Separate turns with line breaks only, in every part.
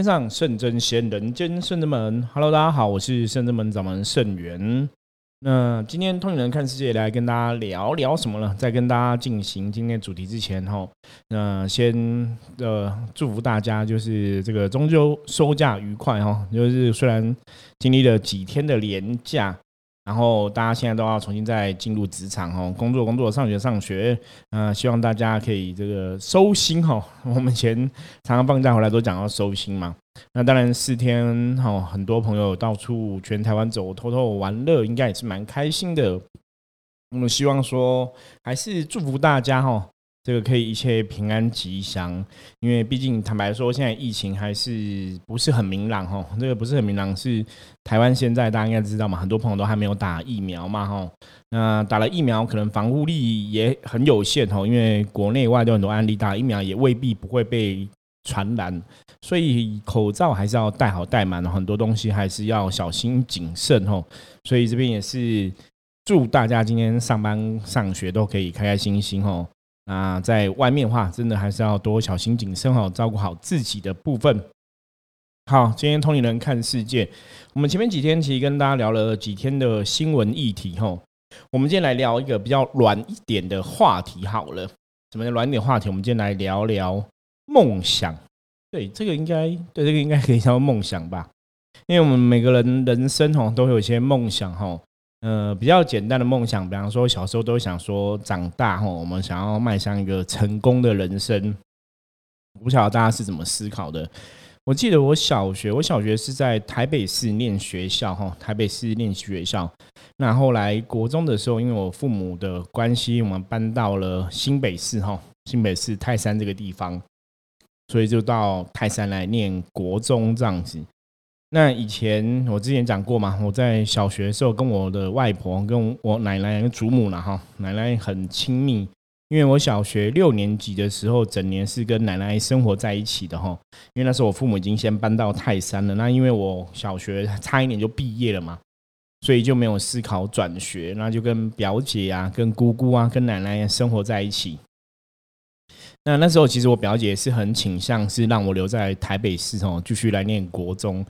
天上圣真仙，人间圣真门。Hello，大家好，我是圣真门掌门圣元。那今天通灵人看世界来跟大家聊聊什么呢？在跟大家进行今天主题之前，哈，那先呃祝福大家，就是这个中秋收假愉快哈。就是虽然经历了几天的连假。然后大家现在都要重新再进入职场哦，工作工作，上学上学，嗯，希望大家可以这个收心哈。我们前常常放假回来都讲要收心嘛。那当然四天哈，很多朋友到处全台湾走，偷偷玩乐，应该也是蛮开心的。我们希望说，还是祝福大家哈。这个可以一切平安吉祥，因为毕竟坦白说，现在疫情还是不是很明朗哈。这个不是很明朗，是台湾现在大家应该知道嘛，很多朋友都还没有打疫苗嘛哈。那打了疫苗，可能防护力也很有限哈，因为国内外都很多案例，打疫苗也未必不会被传染，所以口罩还是要戴好戴满，很多东西还是要小心谨慎哈。所以这边也是祝大家今天上班上学都可以开开心心哦。那在外面的话，真的还是要多小心谨慎哦，照顾好自己的部分。好，今天通灵人看世界，我们前面几天其实跟大家聊了几天的新闻议题哈，我们今天来聊一个比较软一点的话题好了。什么叫软一点话题？我们今天来聊聊梦想。对，这个应该对这个应该可以叫梦想吧，因为我们每个人人生哦都会有一些梦想哈。呃，比较简单的梦想，比方说小时候都想说长大后，我们想要迈向一个成功的人生。不晓得大家是怎么思考的？我记得我小学，我小学是在台北市念学校，哈，台北市念学校。那后来国中的时候，因为我父母的关系，我们搬到了新北市，哈，新北市泰山这个地方，所以就到泰山来念国中这样子。那以前我之前讲过嘛，我在小学的时候跟我的外婆、跟我奶奶、祖母了，哈，奶奶很亲密，因为我小学六年级的时候，整年是跟奶奶生活在一起的，哈。因为那时候我父母已经先搬到泰山了，那因为我小学差一年就毕业了嘛，所以就没有思考转学，那就跟表姐啊、跟姑姑啊、跟奶奶生活在一起。那那时候其实我表姐是很倾向是让我留在台北市哦，继续来念国中。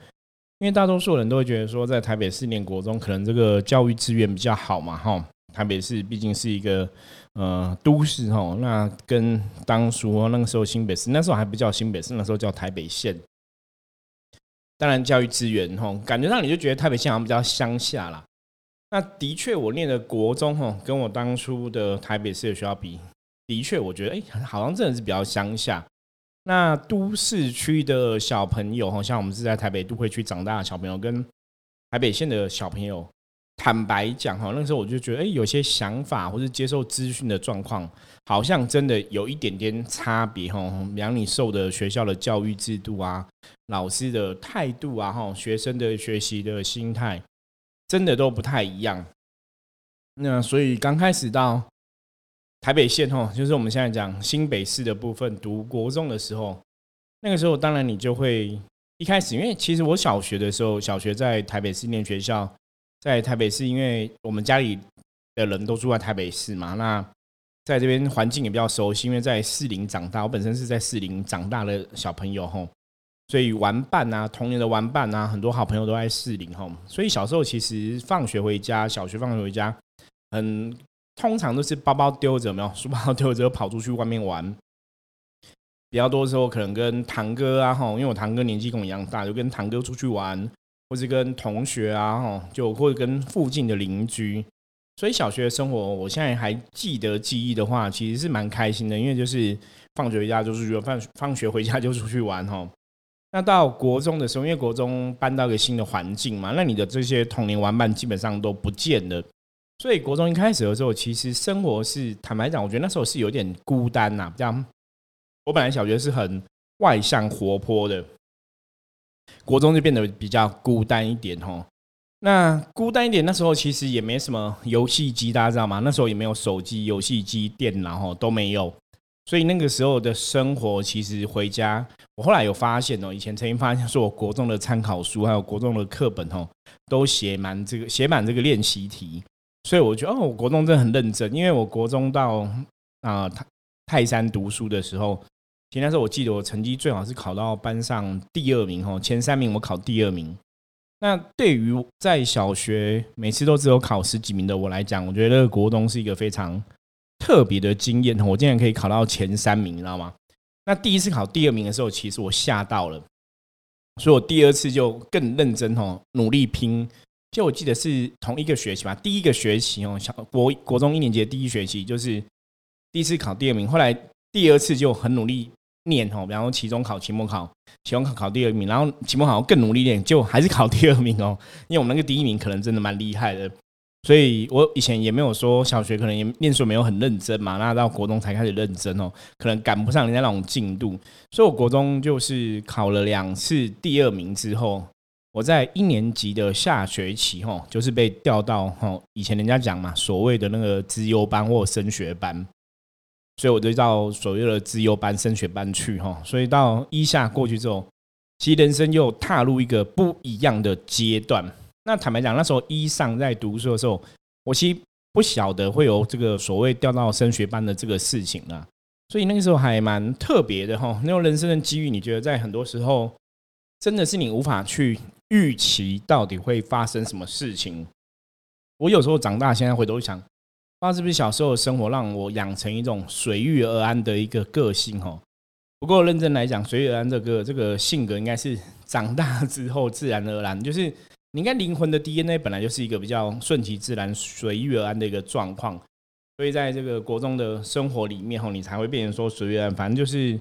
因为大多数人都会觉得说，在台北市念国中，可能这个教育资源比较好嘛，哈。台北市毕竟是一个呃都市，哈。那跟当初那个时候新北市，那时候还不叫新北市，那时候叫台北县。当然，教育资源，哈，感觉上你就觉得台北县好像比较乡下啦。那的确，我念的国中，哈，跟我当初的台北市的学校比，的确，我觉得，哎，好像真的是比较乡下。那都市区的小朋友，好像我们是在台北都会区长大的小朋友，跟台北县的小朋友，坦白讲，哈，那时候我就觉得，哎，有些想法或者接受资讯的状况，好像真的有一点点差别，哈。比方你受的学校的教育制度啊，老师的态度啊，哈，学生的学习的心态，真的都不太一样。那所以刚开始到。台北县吼，就是我们现在讲新北市的部分。读国中的时候，那个时候当然你就会一开始，因为其实我小学的时候，小学在台北市念学校，在台北市，因为我们家里的人都住在台北市嘛，那在这边环境也比较熟悉，因为在士林长大，我本身是在士林长大的小朋友吼，所以玩伴啊，童年的玩伴啊，很多好朋友都在士林吼，所以小时候其实放学回家，小学放学回家很。通常都是包包丢着，没有 书包丢着跑出去外面玩。比较多的时候，可能跟堂哥啊，哈，因为我堂哥年纪跟我一样大，就跟堂哥出去玩，或是跟同学啊，哈，就或者跟附近的邻居。所以小学的生活，我现在还记得记忆的话，其实是蛮开心的，因为就是放学回家就出去，放放学回家就出去玩，哈。那到国中的时候，因为国中搬到一个新的环境嘛，那你的这些童年玩伴基本上都不见了。所以国中一开始的时候，其实生活是坦白讲，我觉得那时候是有点孤单呐。这样，我本来小学是很外向活泼的，国中就变得比较孤单一点哦。那孤单一点，那时候其实也没什么游戏机，大家知道吗？那时候也没有手机、游戏机、电脑吼都没有。所以那个时候的生活，其实回家，我后来有发现哦，以前曾经发现说，我国中的参考书还有国中的课本吼，都写满这个写满这个练习题。所以我觉得哦，我国中真的很认真，因为我国中到啊泰泰山读书的时候，其实那时候我记得我成绩最好是考到班上第二名哦，前三名我考第二名。那对于在小学每次都只有考十几名的我来讲，我觉得国中是一个非常特别的经验我竟然可以考到前三名，你知道吗？那第一次考第二名的时候，其实我吓到了，所以我第二次就更认真哦，努力拼。就我记得是同一个学期吧，第一个学期哦，小国国中一年级的第一学期就是第一次考第二名，后来第二次就很努力。念哦，比方说期中考、期末考，期中考考第二名，然后期末考更努力练，就还是考第二名哦。因为我们那个第一名可能真的蛮厉害的，所以我以前也没有说小学可能也念书没有很认真嘛，那到国中才开始认真哦，可能赶不上人家那种进度。所以我国中就是考了两次第二名之后，我在一年级的下学期吼，就是被调到吼以前人家讲嘛，所谓的那个资优班或升学班。所以我就到所谓的资优班、升学班去哈。所以到一下过去之后，其实人生又踏入一个不一样的阶段。那坦白讲，那时候一上在读书的时候，我其实不晓得会有这个所谓调到升学班的这个事情啊。所以那个时候还蛮特别的哈。那种人生的机遇，你觉得在很多时候真的是你无法去预期到底会发生什么事情。我有时候长大，现在回头想。不知道是不是小时候的生活让我养成一种随遇而安的一个个性哦。不过认真来讲，随遇而安这个这个性格应该是长大之后自然而然，就是你应该灵魂的 DNA 本来就是一个比较顺其自然、随遇而安的一个状况。所以在这个国中的生活里面吼，你才会变成说随遇而安。反正就是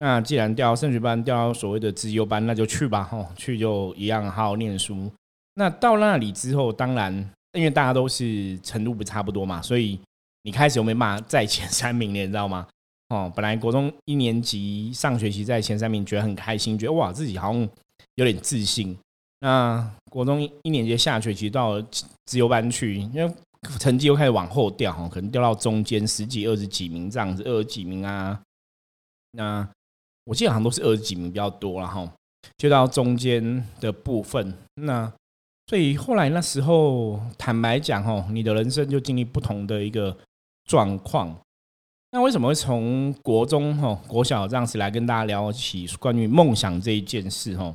那既然调升学班、调所谓的自优班，那就去吧吼，去就一样好好念书。那到那里之后，当然。因为大家都是程度不差不多嘛，所以你开始有没办法在前三名，你知道吗？哦，本来国中一年级上学期在前三名，觉得很开心，觉得哇自己好像有点自信。那国中一年级下学期到自由班去，因为成绩又开始往后掉，可能掉到中间十几、二十几名这样子，二十几名啊。那我记得好像都是二十几名比较多了哈，就到中间的部分那。所以后来那时候，坦白讲，哦，你的人生就经历不同的一个状况。那为什么会从国中、哈国小这样子来跟大家聊起关于梦想这一件事？哈，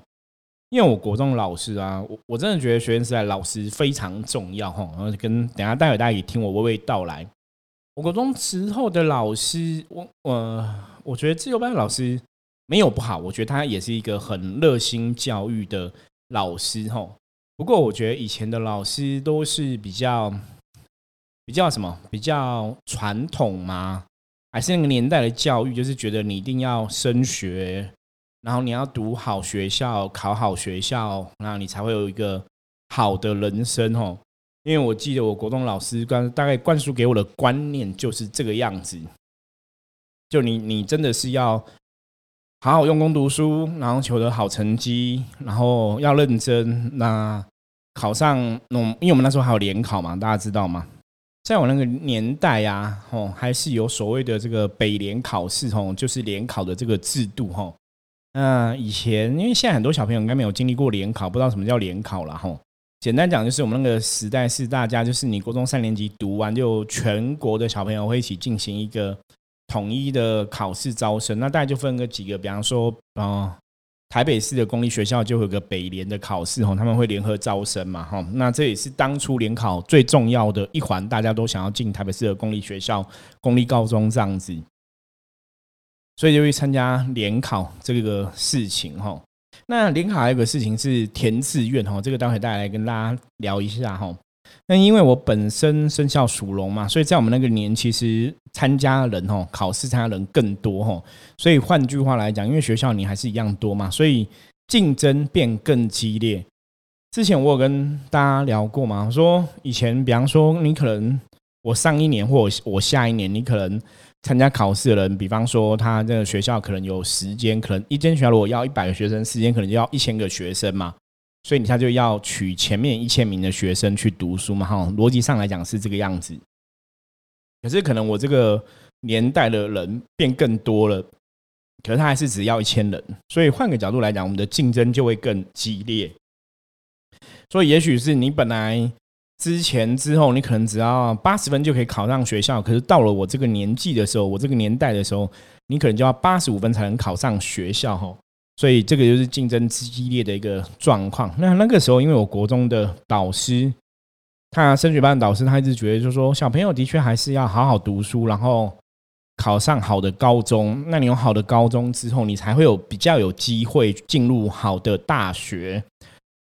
因为我国中老师啊，我我真的觉得学生时代老师非常重要，哈。然后跟等下待会大家也听我娓娓道来。我国中时候的老师，我我我觉得自由班老师没有不好，我觉得他也是一个很热心教育的老师，吼。不过，我觉得以前的老师都是比较比较什么，比较传统吗？还是那个年代的教育，就是觉得你一定要升学，然后你要读好学校，考好学校，然后你才会有一个好的人生吼。因为我记得我国中老师刚大概灌输给我的观念就是这个样子，就你你真的是要。好好用功读书，然后求得好成绩，然后要认真。那考上，那因为我们那时候还有联考嘛，大家知道吗？在我那个年代呀，吼，还是有所谓的这个北联考试，吼，就是联考的这个制度，吼。那以前，因为现在很多小朋友应该没有经历过联考，不知道什么叫联考了，吼。简单讲，就是我们那个时代是大家，就是你国中三年级读完，就全国的小朋友会一起进行一个。统一的考试招生，那大概就分个几个，比方说，啊，台北市的公立学校就有个北联的考试哈，他们会联合招生嘛哈，那这也是当初联考最重要的一环，大家都想要进台北市的公立学校、公立高中这样子，所以就会参加联考这个事情哈。那联考还有个事情是填志愿哈，这个待会带来跟大家聊一下哈。那因为我本身生肖属龙嘛，所以在我们那个年，其实参加人哦，考试参加人更多哈。所以换句话来讲，因为学校你还是一样多嘛，所以竞争变更激烈。之前我有跟大家聊过嘛，说以前比方说你可能我上一年或我下一年，你可能参加考试的人，比方说他这个学校可能有时间，可能一间学校如果要一百个学生，时间可能就要一千个学生嘛。所以你他就要取前面一千名的学生去读书嘛，哈，逻辑上来讲是这个样子。可是可能我这个年代的人变更多了，可是他还是只要一千人，所以换个角度来讲，我们的竞争就会更激烈。所以也许是你本来之前之后，你可能只要八十分就可以考上学校，可是到了我这个年纪的时候，我这个年代的时候，你可能就要八十五分才能考上学校哈。所以这个就是竞争激烈的一个状况。那那个时候，因为我国中的导师，他升学班的导师，他一直觉得就是说，小朋友的确还是要好好读书，然后考上好的高中。那你有好的高中之后，你才会有比较有机会进入好的大学。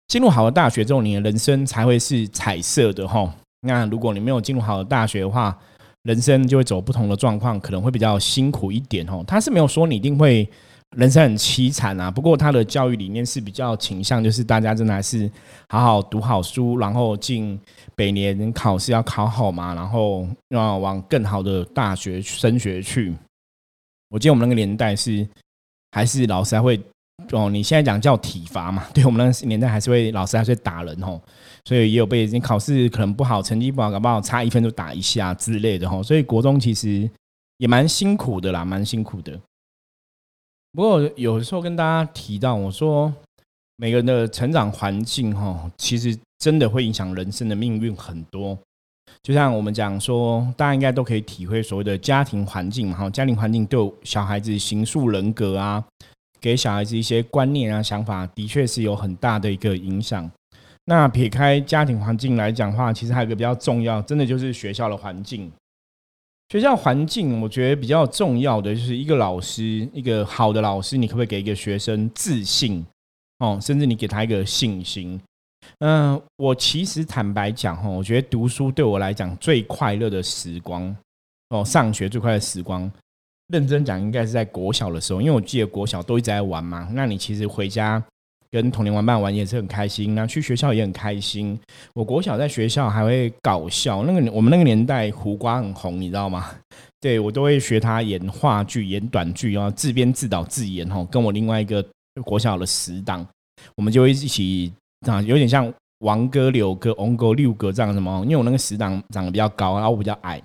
进入好的大学之后，你的人生才会是彩色的哈。那如果你没有进入好的大学的话，人生就会走不同的状况，可能会比较辛苦一点哦。他是没有说你一定会人生很凄惨啊。不过他的教育理念是比较倾向，就是大家真的还是好好读好书，然后进北联考试要考好嘛，然后要往更好的大学升学去。我记得我们那个年代是还是老师还会。哦，你现在讲叫体罚嘛？对我们那个年代还是会老师还是会打人哦，所以也有被你考试可能不好，成绩不好，搞不好差一分就打一下之类的哈。所以国中其实也蛮辛苦的啦，蛮辛苦的。不过有时候跟大家提到，我说每个人的成长环境哈，其实真的会影响人生的命运很多。就像我们讲说，大家应该都可以体会所谓的家庭环境嘛，哈，家庭环境对小孩子形塑人格啊。给小孩子一些观念啊、想法，的确是有很大的一个影响。那撇开家庭环境来讲话，其实还有一个比较重要，真的就是学校的环境。学校环境，我觉得比较重要的就是一个老师，一个好的老师，你可不可以给一个学生自信哦，甚至你给他一个信心？嗯，我其实坦白讲哈，我觉得读书对我来讲最快乐的时光哦，上学最快的时光。认真讲，应该是在国小的时候，因为我记得国小都一直在玩嘛。那你其实回家跟童年玩伴玩也是很开心，那去学校也很开心。我国小在学校还会搞笑，那个我们那个年代胡瓜很红，你知道吗？对我都会学他演话剧、演短剧然后，自编自导自演吼。跟我另外一个国小的死党，我们就会一起啊，有点像王哥、柳哥、翁哥、六哥这样什么。因为我那个死党长得比较高，然后我比较矮。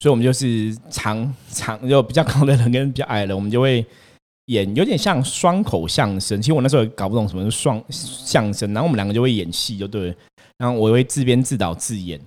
所以，我们就是长长就比较高的人跟比较矮的，我们就会演有点像双口相声。其实我那时候也搞不懂什么是双相声，然后我们两个就会演戏，就对。然后我会自编自导自演，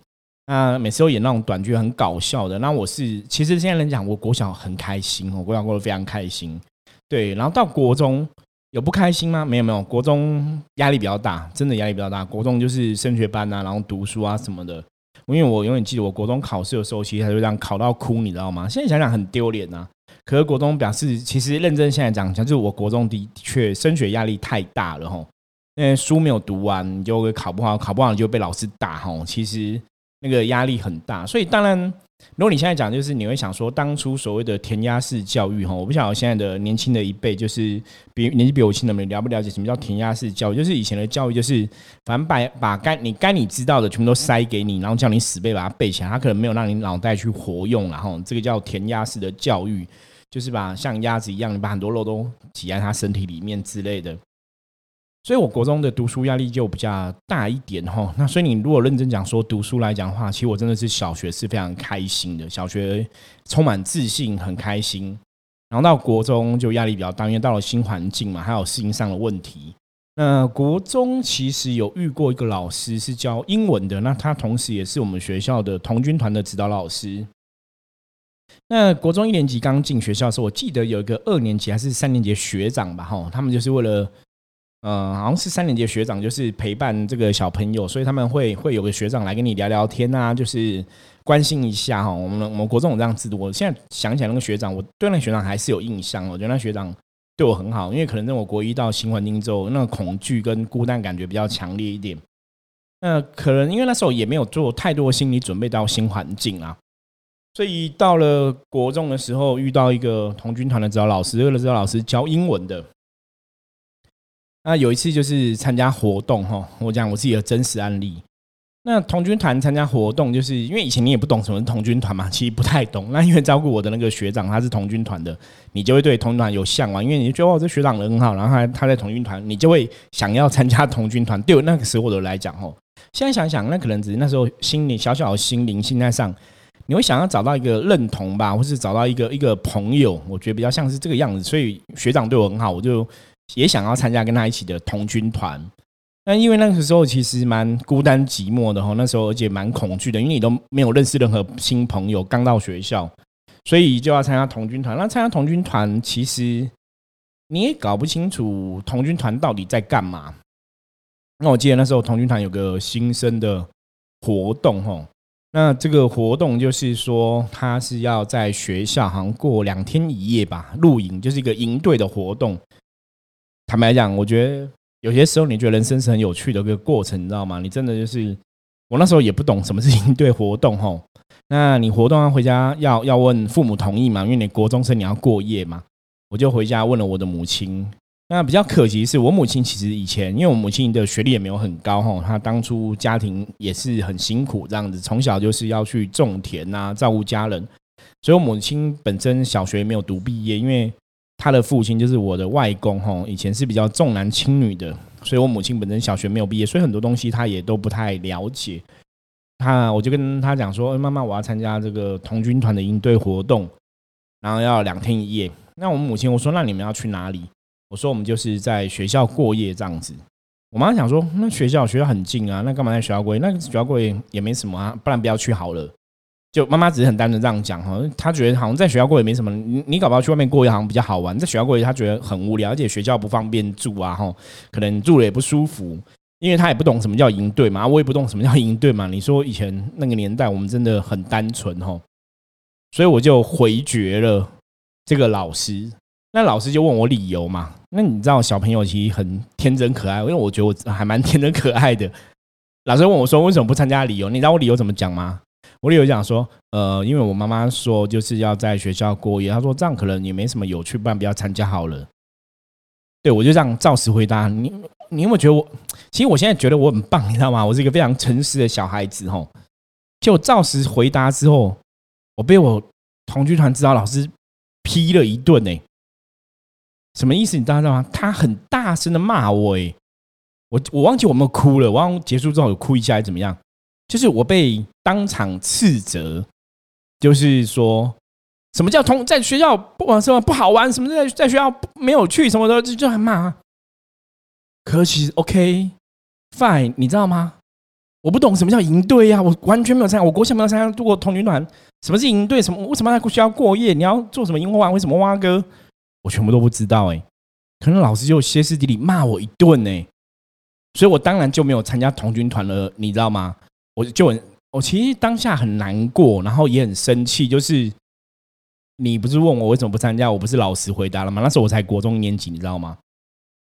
那每次都演那种短剧，很搞笑的。那我是其实现在人讲，我国小很开心，我国小过得非常开心。对，然后到国中有不开心吗？没有没有，国中压力比较大，真的压力比较大。国中就是升学班啊，然后读书啊什么的。因为我永远记得我国中考试的时候，其实他就这样考到哭，你知道吗？现在想想很丢脸呐。可是国中表示，其实认真现在讲讲，就是我国中的确升学压力太大了吼。因为书没有读完，你就会考不好，考不好你就被老师打吼。其实那个压力很大，所以当然。如果你现在讲，就是你会想说，当初所谓的填鸭式教育哈，我不晓得现在的年轻的一辈，就是比年纪比我轻的们了不了解什么叫填鸭式教育？就是以前的教育，就是反正把把该你该你知道的全部都塞给你，然后叫你死背把它背起来，他可能没有让你脑袋去活用，然后这个叫填鸭式的教育，就是把像鸭子一样，你把很多肉都挤在他身体里面之类的。所以，我国中的读书压力就比较大一点哈。那所以，你如果认真讲说读书来讲的话，其实我真的是小学是非常开心的，小学充满自信，很开心。然后到国中就压力比较大，因为到了新环境嘛，还有适应上的问题。那国中其实有遇过一个老师是教英文的，那他同时也是我们学校的童军团的指导老师。那国中一年级刚进学校的时候，我记得有一个二年级还是三年级学长吧，哈，他们就是为了。嗯，好像是三年级学长，就是陪伴这个小朋友，所以他们会会有个学长来跟你聊聊天啊，就是关心一下哈。我们我们国中有这样制度，我现在想起来那个学长，我对那个学长还是有印象。我觉得那学长对我很好，因为可能在我国一到新环境之后，那个恐惧跟孤单感觉比较强烈一点。那可能因为那时候也没有做太多心理准备到新环境啊，所以到了国中的时候，遇到一个童军团的指导老师，这个指导老师教英文的。那有一次就是参加活动哈，我讲我自己的真实案例。那童军团参加活动，就是因为以前你也不懂什么是童军团嘛，其实不太懂。那因为照顾我的那个学长他是童军团的，你就会对童军团有向往，因为你觉得哦这学长人很好，然后他他在童军团，你就会想要参加童军团。对我那个时候的来讲哦，现在想想那可能只是那时候心里小小的心灵心态上，你会想要找到一个认同吧，或是找到一个一个朋友，我觉得比较像是这个样子。所以学长对我很好，我就。也想要参加跟他一起的童军团，那因为那个时候其实蛮孤单寂寞的哈，那时候而且蛮恐惧的，因为你都没有认识任何新朋友，刚到学校，所以就要参加童军团。那参加童军团，其实你也搞不清楚童军团到底在干嘛。那我记得那时候童军团有个新生的活动哈。那这个活动就是说，他是要在学校好像过两天一夜吧，露营，就是一个营队的活动。坦白讲，我觉得有些时候你觉得人生是很有趣的一个过程，你知道吗？你真的就是我那时候也不懂什么是营队活动吼。那你活动要回家要要问父母同意嘛？因为你国中生你要过夜嘛，我就回家问了我的母亲。那比较可惜是我母亲其实以前，因为我母亲的学历也没有很高哈，她当初家庭也是很辛苦这样子，从小就是要去种田啊，照顾家人，所以我母亲本身小学没有读毕业，因为她的父亲就是我的外公哈，以前是比较重男轻女的，所以我母亲本身小学没有毕业，所以很多东西她也都不太了解。她我就跟她讲说，妈妈，我要参加这个童军团的营队活动，然后要两天一夜。那我母亲我说，那你们要去哪里？我说我们就是在学校过夜这样子。我妈想说，那学校学校很近啊，那干嘛在学校过夜？那学校过夜也没什么啊，不然不要去好了。就妈妈只是很单纯这样讲哈，她觉得好像在学校过夜没什么，你你搞不好去外面过夜好像比较好玩。在学校过夜，她觉得很无聊，而且学校不方便住啊，哈，可能住了也不舒服。因为她也不懂什么叫营队嘛，我也不懂什么叫营队嘛。你说以前那个年代，我们真的很单纯哈，所以我就回绝了这个老师。那老师就问我理由嘛？那你知道小朋友其实很天真可爱，因为我觉得我还蛮天真可爱的。老师问我说：“为什么不参加？”理由你知道我理由怎么讲吗？我理由讲说：“呃，因为我妈妈说就是要在学校过夜，她说这样可能也没什么有趣，不然不要参加好了。”对我就这样照实回答。你你有没有觉得我？其实我现在觉得我很棒，你知道吗？我是一个非常诚实的小孩子吼。就照实回答之后，我被我同居团指导老师批了一顿呢。什么意思？你知道吗？他很大声的骂我，哎，我我忘记我们哭了，我忘结束之后有哭一下，还是怎么样？就是我被当场斥责，就是说什么叫同在学校不玩什么不好玩，什么在在学校没有去什么的，就就很骂。可其实 OK fine，你知道吗？我不懂什么叫营队呀，我完全没有参加，我国小没有参加过童军团。什么是营队？什么为什么在学校过夜？你要做什么萤火晚？为什么蛙哥？我全部都不知道哎，可能老师就歇斯底里骂我一顿呢，所以我当然就没有参加童军团了，你知道吗？我就很，我其实当下很难过，然后也很生气，就是你不是问我为什么不参加，我不是老实回答了吗？那时候我才国中年级，你知道吗？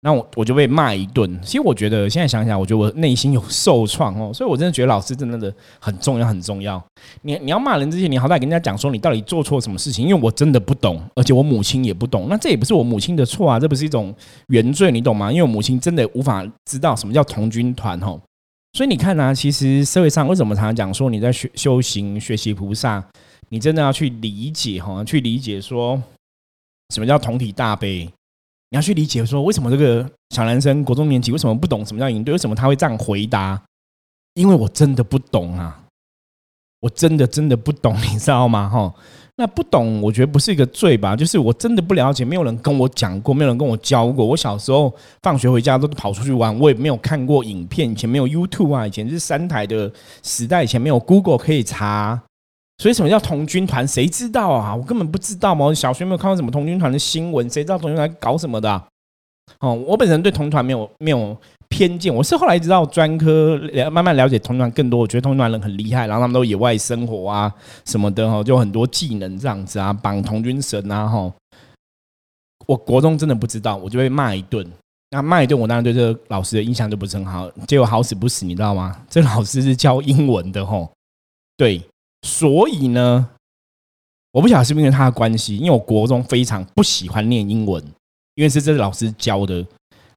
那我我就被骂一顿。其实我觉得现在想想，我觉得我内心有受创哦，所以我真的觉得老师真的的很重要，很重要。你你要骂人之前，你好歹跟人家讲说你到底做错什么事情，因为我真的不懂，而且我母亲也不懂。那这也不是我母亲的错啊，这不是一种原罪，你懂吗？因为我母亲真的无法知道什么叫同军团哦。所以你看呢，其实社会上为什么常常讲说你在学修行、学习菩萨，你真的要去理解哈，去理解说什么叫同体大悲。你要去理解说，为什么这个小男生国中年级为什么不懂什么叫营队？为什么他会这样回答？因为我真的不懂啊，我真的真的不懂，你知道吗？哈，那不懂，我觉得不是一个罪吧？就是我真的不了解，没有人跟我讲过，没有人跟我教过。我小时候放学回家都跑出去玩，我也没有看过影片，以前没有 YouTube 啊，以前是三台的时代，以前没有 Google 可以查。所以什么叫童军团？谁知道啊？我根本不知道嘛！小学没有看过什么童军团的新闻，谁知道童军团搞什么的？哦，我本人对童团没有没有偏见，我是后来知道专科慢慢了解童团更多，我觉得童团人很厉害，然后他们都野外生活啊什么的哈，就很多技能这样子啊，绑童军绳啊哈。我国中真的不知道，我就被骂一顿。那骂一顿，我当然对这个老师的印象就不是很好。结果好死不死，你知道吗？这老师是教英文的吼，对。所以呢，我不晓得是不是因为他的关系，因为我国中非常不喜欢念英文，因为是这老师教的。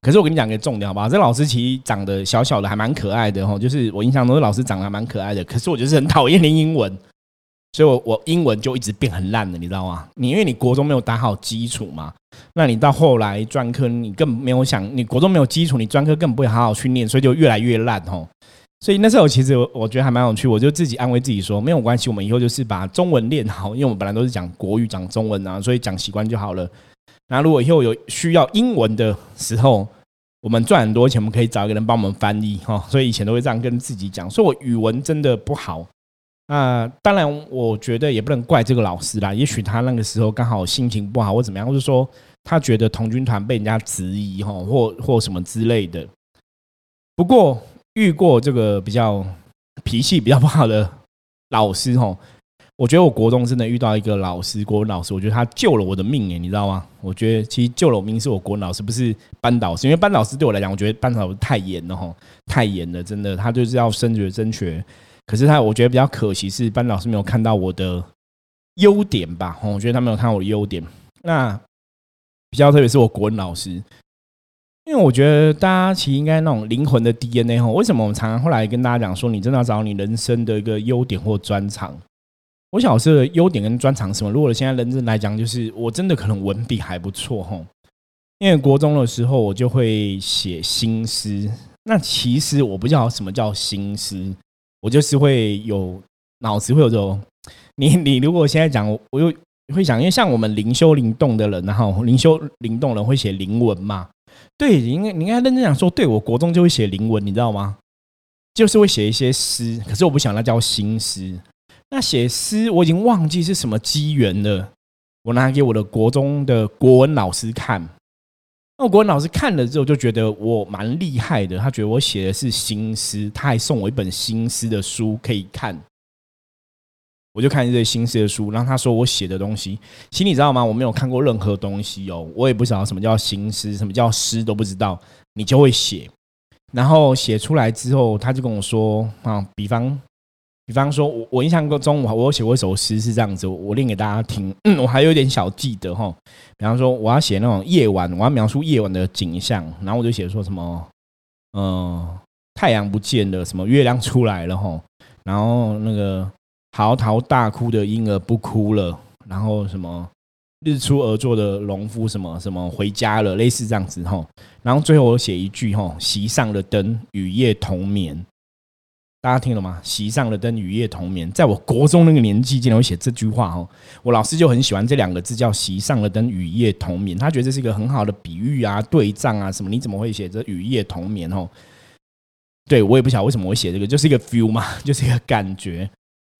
可是我跟你讲个重点好不好？这老师其实长得小小的，还蛮可爱的哈。就是我印象中，这老师长得还蛮可爱的。可是我就是很讨厌念英文，所以我我英文就一直变很烂的，你知道吗？你因为你国中没有打好基础嘛，那你到后来专科，你根本没有想，你国中没有基础，你专科根本不会好好去念，所以就越来越烂哦。所以那时候其实我我觉得还蛮有趣，我就自己安慰自己说没有关系，我们以后就是把中文练好，因为我们本来都是讲国语讲中文啊，所以讲习惯就好了。那如果以后有需要英文的时候，我们赚很多钱，我们可以找一个人帮我们翻译哈。所以以前都会这样跟自己讲，说我语文真的不好。那当然，我觉得也不能怪这个老师啦。也许他那个时候刚好心情不好，或怎么样，或者说他觉得童军团被人家质疑哈，或或什么之类的。不过遇过这个比较脾气比较不好的老师哈，我觉得我国中真的遇到一个老师，国文老师，我觉得他救了我的命哎，你知道吗？我觉得其实救了我命是我国文老师，不是班导师，因为班导师对我来讲，我觉得班导师太严了哈，太严了，真的，他就是要升学升学。可是他，我觉得比较可惜是班老师没有看到我的优点吧？哦，我觉得他没有看到我的优点。那比较特别是我国文老师，因为我觉得大家其实应该那种灵魂的 DNA 哈。为什么我们常常后来跟大家讲说，你真的要找你人生的一个优点或专长？我小时候的优点跟专长什么？如果现在认真来讲，就是我真的可能文笔还不错哈。因为国中的时候我就会写新诗，那其实我不知道什么叫新诗。我就是会有脑子会有这种，你你如果现在讲，我又会想，因为像我们灵修灵动的人，然后灵修灵动人会写灵文嘛？对，你应该你应该认真讲说，对我国中就会写灵文，你知道吗？就是会写一些诗，可是我不想那叫新诗。那写诗我已经忘记是什么机缘了，我拿给我的国中的国文老师看。那国文老师看了之后就觉得我蛮厉害的，他觉得我写的是新诗，他还送我一本新诗的书可以看。我就看这些新诗的书，然后他说我写的东西，其实你知道吗？我没有看过任何东西哦，我也不知道什么叫新诗，什么叫诗都不知道。你就会写，然后写出来之后，他就跟我说啊，比方。比方说，我我印象中，我我写过一首诗是这样子，我念给大家听。嗯，我还有一点小记得哈。比方说，我要写那种夜晚，我要描述夜晚的景象，然后我就写说什么，嗯，太阳不见了，什么月亮出来了哈，然后那个嚎啕大哭的婴儿不哭了，然后什么日出而作的农夫什么什么回家了，类似这样子哈。然后最后我写一句哈，席上的灯，与夜同眠。大家听了吗？席上的灯，与夜同眠。在我国中那个年纪，竟然会写这句话哦。我老师就很喜欢这两个字，叫“席上的灯，与夜同眠”。他觉得这是一个很好的比喻啊，对仗啊，什么？你怎么会写这“与夜同眠”哦？对我也不晓得为什么会写这个，就是一个 feel 嘛，就是一个感觉。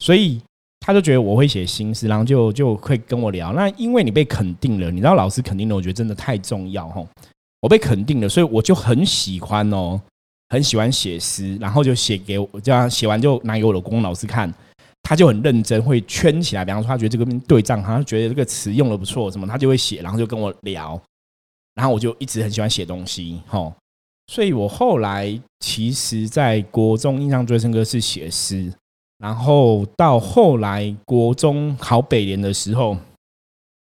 所以他就觉得我会写新诗，然后就就会跟我聊。那因为你被肯定了，你知道老师肯定了，我觉得真的太重要吼。我被肯定了，所以我就很喜欢哦。很喜欢写诗，然后就写给我，这样写完就拿给我的公公老师看，他就很认真，会圈起来。比方说，他觉得这个对仗，他觉得这个词用的不错，什么他就会写，然后就跟我聊。然后我就一直很喜欢写东西，吼。所以我后来其实，在国中印象最深刻是写诗，然后到后来国中考北联的时候，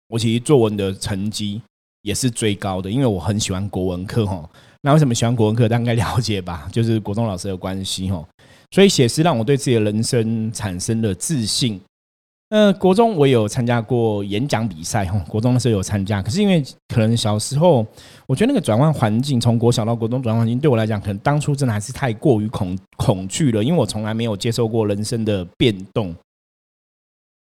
我其实作文的成绩也是最高的，因为我很喜欢国文课，哈。那为什么喜欢国文课？大家应该了解吧，就是国中老师的关系哈。所以写诗让我对自己的人生产生了自信。呃，国中我有参加过演讲比赛哈，国中的时候有参加，可是因为可能小时候，我觉得那个转换环境，从国小到国中转换环境，对我来讲，可能当初真的还是太过于恐恐惧了，因为我从来没有接受过人生的变动。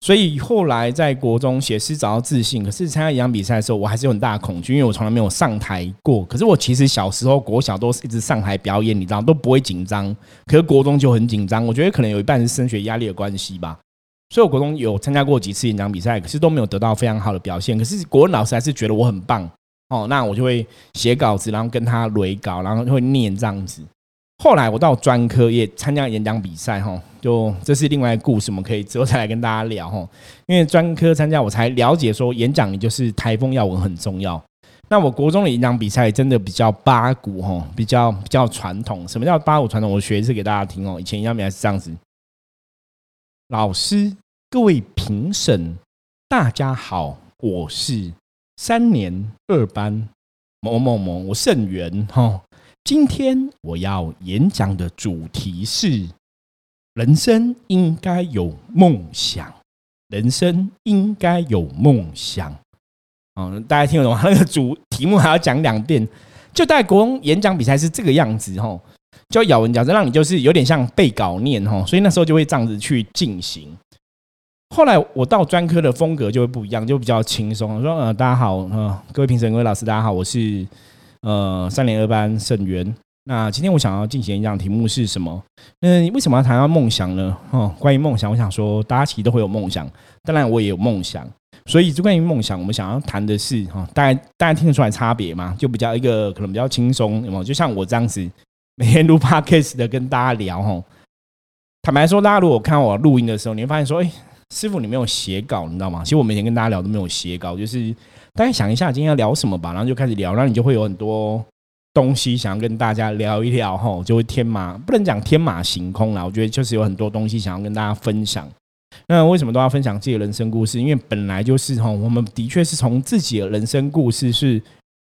所以后来在国中写诗找到自信，可是参加演讲比赛的时候，我还是有很大的恐惧，因为我从来没有上台过。可是我其实小时候国小都是一直上台表演，你知道都不会紧张。可是国中就很紧张，我觉得可能有一半是升学压力的关系吧。所以我国中有参加过几次演讲比赛，可是都没有得到非常好的表现。可是国文老师还是觉得我很棒哦，那我就会写稿子，然后跟他捋稿，然后会念这样子。后来我到专科也参加演讲比赛，哈，就这是另外一个故事，我们可以之后再来跟大家聊，哈。因为专科参加，我才了解说演讲你就是台风要稳很重要。那我国中的演讲比赛真的比较八股，哈，比较比较传统。什么叫八股传统？我学一次给大家听哦。以前演讲比赛是这样子：老师、各位评审，大家好，我是三年二班某某某，我盛元，哈。今天我要演讲的主题是：人生应该有梦想。人生应该有梦想。嗯，大家听得懂吗？那个主题目还要讲两遍。就在国中演讲比赛是这个样子吼，就咬文嚼字，让你就是有点像背稿念吼，所以那时候就会这样子去进行。后来我到专科的风格就会不一样，就比较轻松。说呃，大家好，呃，各位评审、各位老师，大家好，我是。呃三年二班盛源。那今天我想要进行一讲题目是什么？那为什么要谈到梦想呢？哦，关于梦想，我想说，大家其实都会有梦想，当然我也有梦想。所以，就关于梦想，我们想要谈的是哈，大家大家听得出来差别吗？就比较一个可能比较轻松，有没有？就像我这样子，每天录 podcast 的跟大家聊吼。坦白说，大家如果看我录音的时候，你会发现说，哎，师傅你没有写稿，你知道吗？其实我每天跟大家聊都没有写稿，就是大家想一下今天要聊什么吧，然后就开始聊，然后你就会有很多东西想要跟大家聊一聊吼，就会天马不能讲天马行空啦，我觉得就是有很多东西想要跟大家分享。那为什么都要分享自己的人生故事？因为本来就是吼，我们的确是从自己的人生故事是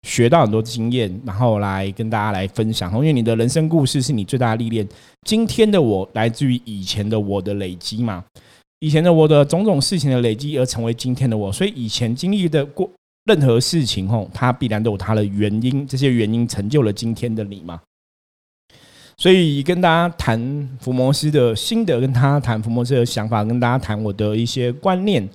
学到很多经验，然后来跟大家来分享。因为你的人生故事是你最大的历练。今天的我来自于以前的我的累积嘛，以前的我的种种事情的累积而成为今天的我。所以以前经历的过任何事情，吼，它必然都有它的原因，这些原因成就了今天的你嘛。所以跟大家谈福摩斯的心得，跟他谈福摩斯的想法，跟大家谈我的一些观念。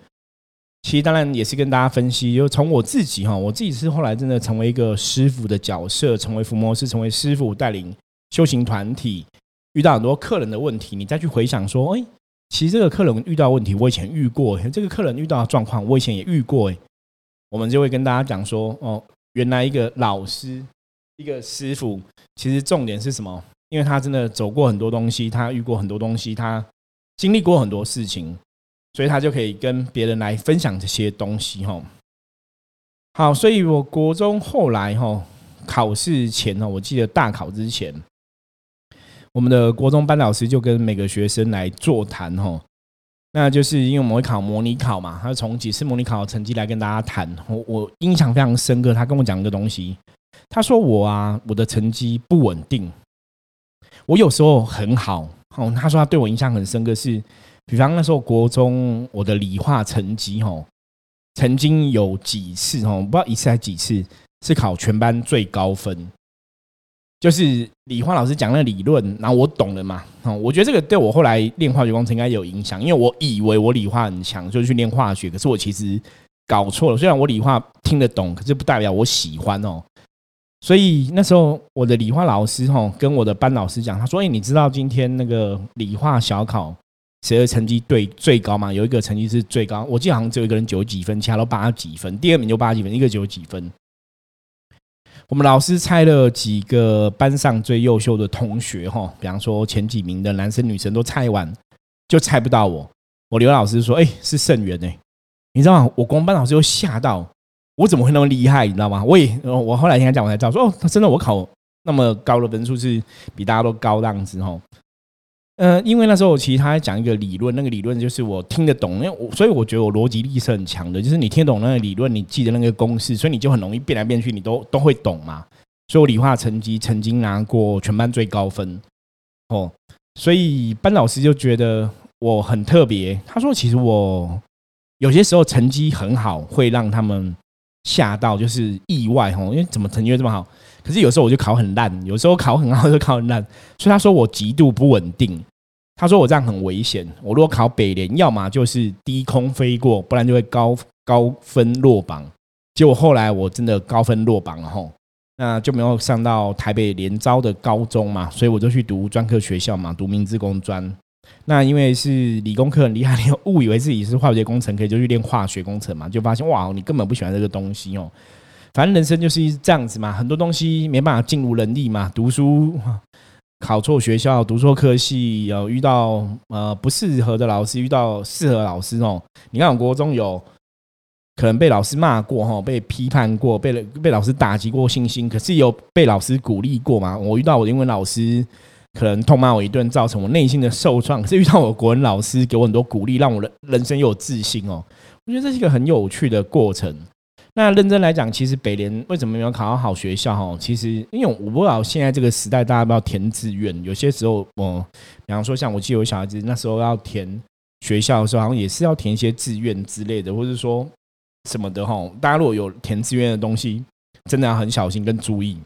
其实当然也是跟大家分析，就从我自己哈，我自己是后来真的成为一个师傅的角色，成为福摩斯，成为师傅带领修行团体，遇到很多客人的问题，你再去回想说，哎，其实这个客人遇到问题，我以前遇过；这个客人遇到的状况，我以前也遇过。哎，我们就会跟大家讲说，哦，原来一个老师，一个师傅，其实重点是什么？因为他真的走过很多东西，他遇过很多东西，他经历过很多事情，所以他就可以跟别人来分享这些东西。哈，好，所以我国中后来哈考试前呢，我记得大考之前，我们的国中班老师就跟每个学生来座谈。哈，那就是因为我们会考模拟考嘛，他从几次模拟考的成绩来跟大家谈。我我印象非常深刻，他跟我讲一个东西，他说我啊，我的成绩不稳定。我有时候很好哦，他说他对我印象很深刻，是比方那时候国中我的理化成绩哦，曾经有几次哦，不知道一次还几次是考全班最高分，就是理化老师讲那理论，然后我懂了嘛哦，我觉得这个对我后来练化学工程应该有影响，因为我以为我理化很强，就去练化学，可是我其实搞错了，虽然我理化听得懂，可是不代表我喜欢哦。所以那时候我的理化老师哈跟我的班老师讲，他说：“哎，你知道今天那个理化小考谁的成绩对最高嘛？有一个成绩是最高，我记得好像只有一个人九几分，其他都八几分，第二名就八几分，一个九几分。我们老师猜了几个班上最优秀的同学哈，比方说前几名的男生女生都猜完，就猜不到我。我刘老师说：哎，是盛元哎，你知道吗？我光班老师又吓到。”我怎么会那么厉害？你知道吗？我也我后来听他讲，我才知道说哦，他真的我考那么高的分数是比大家都高这样子哦。呃，因为那时候其实他在讲一个理论，那个理论就是我听得懂，因为我所以我觉得我逻辑力是很强的，就是你听懂那个理论，你记得那个公式，所以你就很容易变来变去，你都都会懂嘛。所以我理化成绩曾经拿过全班最高分哦，所以班老师就觉得我很特别。他说，其实我有些时候成绩很好，会让他们。吓到就是意外哦，因为怎么成绩会这么好？可是有时候我就考很烂，有时候考很好就考很烂，所以他说我极度不稳定。他说我这样很危险。我如果考北联，要么就是低空飞过，不然就会高高分落榜。结果后来我真的高分落榜了吼，那就没有上到台北联招的高中嘛，所以我就去读专科学校嘛，读明治工专。那因为是理工科很厉害，你误以为自己是化学工程，可以就去练化学工程嘛，就发现哇，你根本不喜欢这个东西哦。反正人生就是这样子嘛，很多东西没办法进入人力嘛。读书考错学校，读错科系，有遇到呃不适合的老师，遇到适合老师哦。你看我国中有可能被老师骂过哈，被批判过，被被老师打击过信心，可是有被老师鼓励过嘛。我遇到我的英文老师。可能痛骂我一顿，造成我内心的受创。可是遇到我国文老师，给我很多鼓励，让我人人生有自信哦。我觉得这是一个很有趣的过程。那认真来讲，其实北联为什么没有考到好学校？哈，其实因为我不知道现在这个时代，大家不要填志愿。有些时候，我比方说，像我记得我小孩子那时候要填学校的时候，好像也是要填一些志愿之类的，或者说什么的哈。大家如果有填志愿的东西，真的要很小心跟注意。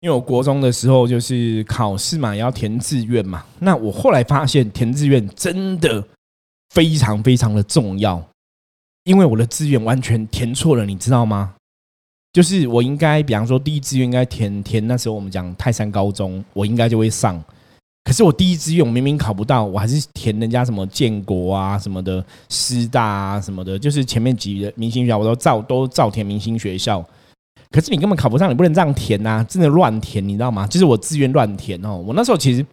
因为我国中的时候就是考试嘛，要填志愿嘛。那我后来发现填志愿真的非常非常的重要，因为我的志愿完全填错了，你知道吗？就是我应该，比方说第一志愿应该填填那时候我们讲泰山高中，我应该就会上。可是我第一志愿我明明考不到，我还是填人家什么建国啊什么的师大啊什么的，就是前面几个明星学校我都照都照填明星学校。可是你根本考不上，你不能这样填呐，真的乱填，你知道吗？就是我志愿乱填哦。我那时候其实，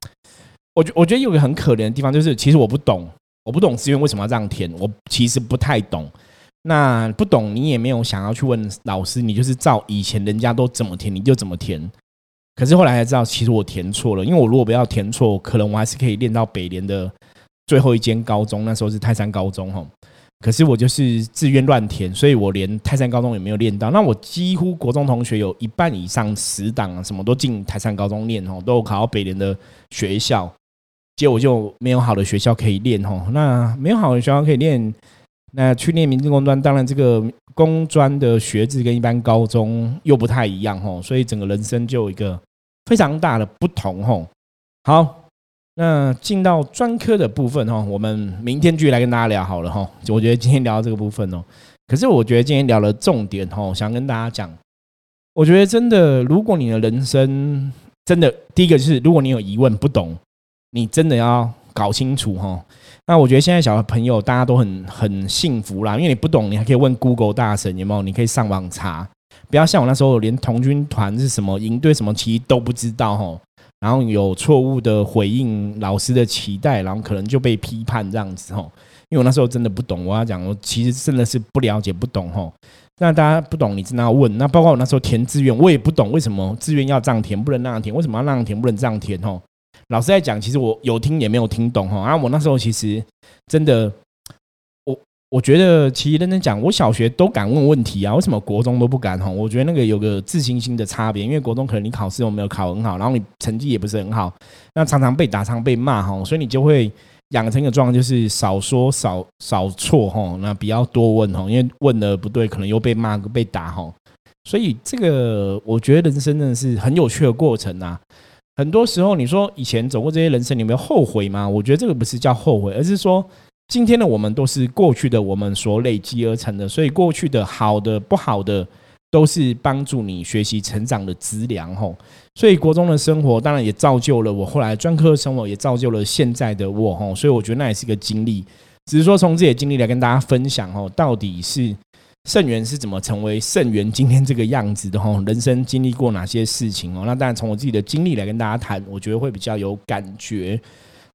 我觉我觉得有个很可怜的地方，就是其实我不懂，我不懂志愿为什么要这样填，我其实不太懂。那不懂你也没有想要去问老师，你就是照以前人家都怎么填你就怎么填。可是后来才知道，其实我填错了。因为我如果不要填错，可能我还是可以练到北联的最后一间高中，那时候是泰山高中哈。可是我就是自愿乱填，所以我连泰山高中也没有练到。那我几乎国中同学有一半以上死党啊，什么都进泰山高中练哦，都有考到北联的学校，结果就没有好的学校可以练哦。那没有好的学校可以练，那去练民政工专，当然这个。工专的学制跟一般高中又不太一样吼，所以整个人生就有一个非常大的不同吼。好，那进到专科的部分哦，我们明天继续来跟大家聊好了哈。我觉得今天聊到这个部分哦，可是我觉得今天聊的重点哦，想跟大家讲，我觉得真的，如果你的人生真的第一个就是，如果你有疑问不懂，你真的要搞清楚哈。那我觉得现在小朋友大家都很很幸福啦，因为你不懂，你还可以问 Google 大神有没有？你可以上网查，不要像我那时候连童军团是什么、营队什么，其实都不知道吼。然后有错误的回应老师的期待，然后可能就被批判这样子吼。因为我那时候真的不懂，我要讲，我其实真的是不了解、不懂吼。那大家不懂，你真的要问。那包括我那时候填志愿，我也不懂为什么志愿要这样填，不能那样填？为什么要那样填，不能这样填吼？老师在讲，其实我有听也没有听懂哈。啊，我那时候其实真的，我我觉得其实认真讲，我小学都敢问问题啊，为什么国中都不敢哈？我觉得那个有个自信心的差别，因为国中可能你考试有没有考很好，然后你成绩也不是很好，那常常被打，常被骂哈，所以你就会养成一个状况，就是少说少少错哈，那比较多问哈，因为问的不对，可能又被骂被打哈。所以这个我觉得人生真的是很有趣的过程啊。很多时候，你说以前走过这些人生，你没有后悔吗？我觉得这个不是叫后悔，而是说今天的我们都是过去的我们所累积而成的，所以过去的好的、不好的都是帮助你学习成长的资粮吼。所以国中的生活当然也造就了我后来专科生活，也造就了现在的我吼。所以我觉得那也是个经历，只是说从自己的经历来跟大家分享吼，到底是。圣元是怎么成为圣元今天这个样子的哈？人生经历过哪些事情哦？那当然从我自己的经历来跟大家谈，我觉得会比较有感觉。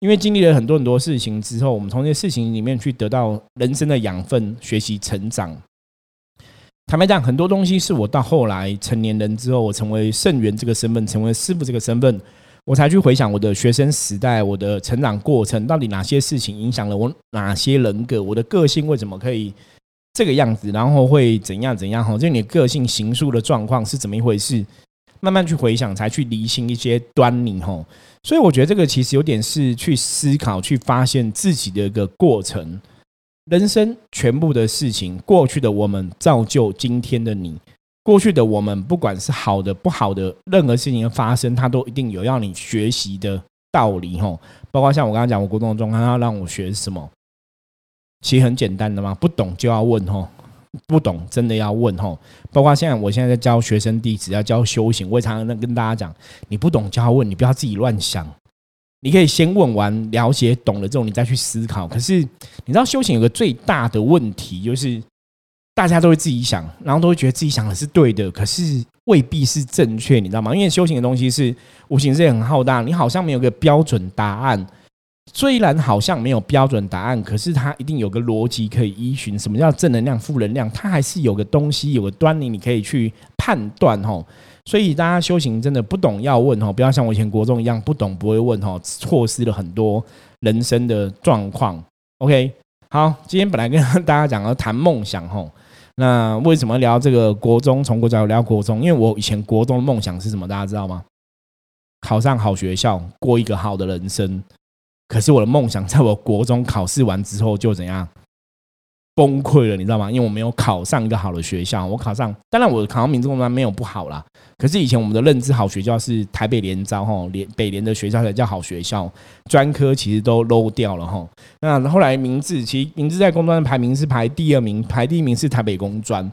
因为经历了很多很多事情之后，我们从这些事情里面去得到人生的养分，学习成长。坦白讲，很多东西是我到后来成年人之后，我成为圣元这个身份，成为师傅这个身份，我才去回想我的学生时代，我的成长过程，到底哪些事情影响了我哪些人格，我的个性为什么可以？这个样子，然后会怎样怎样？哈，就你个性行述的状况是怎么一回事？慢慢去回想，才去理清一些端倪。哈，所以我觉得这个其实有点是去思考、去发现自己的一个过程。人生全部的事情，过去的我们造就今天的你。过去的我们，不管是好的、不好的，任何事情的发生，它都一定有要你学习的道理。哈，包括像我刚刚讲，我国中的状况，要让我学什么？其实很简单的嘛，不懂就要问吼，不懂真的要问吼。包括现在，我现在在教学生弟子，要教修行，我也常常跟大家讲，你不懂就要问，你不要自己乱想。你可以先问完，了解懂了之后，你再去思考。可是你知道修行有个最大的问题，就是大家都会自己想，然后都会觉得自己想的是对的，可是未必是正确，你知道吗？因为修行的东西是无形是很浩大，你好像没有个标准答案。虽然好像没有标准答案，可是它一定有个逻辑可以依循。什么叫正能量、负能量？它还是有个东西，有个端倪，你可以去判断吼。所以大家修行真的不懂要问吼，不要像我以前国中一样不懂不会问吼，错失了很多人生的状况。OK，好，今天本来跟大家讲要谈梦想吼，那为什么聊这个国中？从国中聊国中，因为我以前国中的梦想是什么？大家知道吗？考上好学校，过一个好的人生。可是我的梦想，在我国中考试完之后就怎样崩溃了，你知道吗？因为我没有考上一个好的学校。我考上，当然我考上民族工专没有不好啦。可是以前我们的认知好学校是台北联招哈，联北联的学校才叫好学校，专科其实都漏掉了哈。那后来名字，其实名字在工专的排名是排第二名，排第一名是台北工专。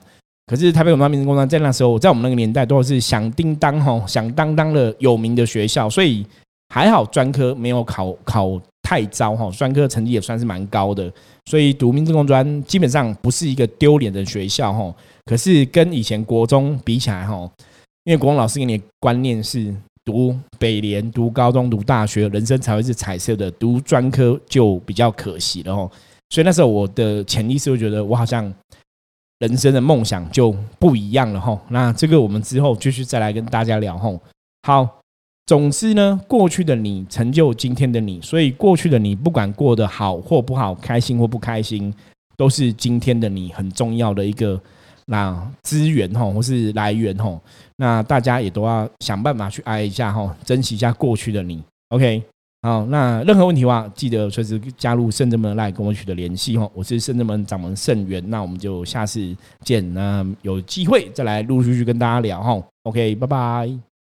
可是台北永昌民生工专在那时候，在我们那个年代都是响叮当哈、响当当的有名的学校，所以还好专科没有考考太糟哈，专科成绩也算是蛮高的，所以读民政工专基本上不是一个丢脸的学校哈。可是跟以前国中比起来哈，因为国中老师给你的观念是读北联、读高中、读大学，人生才会是彩色的，读专科就比较可惜了哈。所以那时候我的潜意识会觉得，我好像。人生的梦想就不一样了吼，那这个我们之后继续再来跟大家聊吼。好，总之呢，过去的你成就今天的你，所以过去的你不管过得好或不好，开心或不开心，都是今天的你很重要的一个那资源吼，或是来源吼。那大家也都要想办法去爱一下吼，珍惜一下过去的你。OK。好，那任何问题的话，记得随时加入圣正门来跟我取得联系哈。我是圣正门掌门圣元，那我们就下次见。那有机会再来陆陆续续跟大家聊吼。OK，拜拜。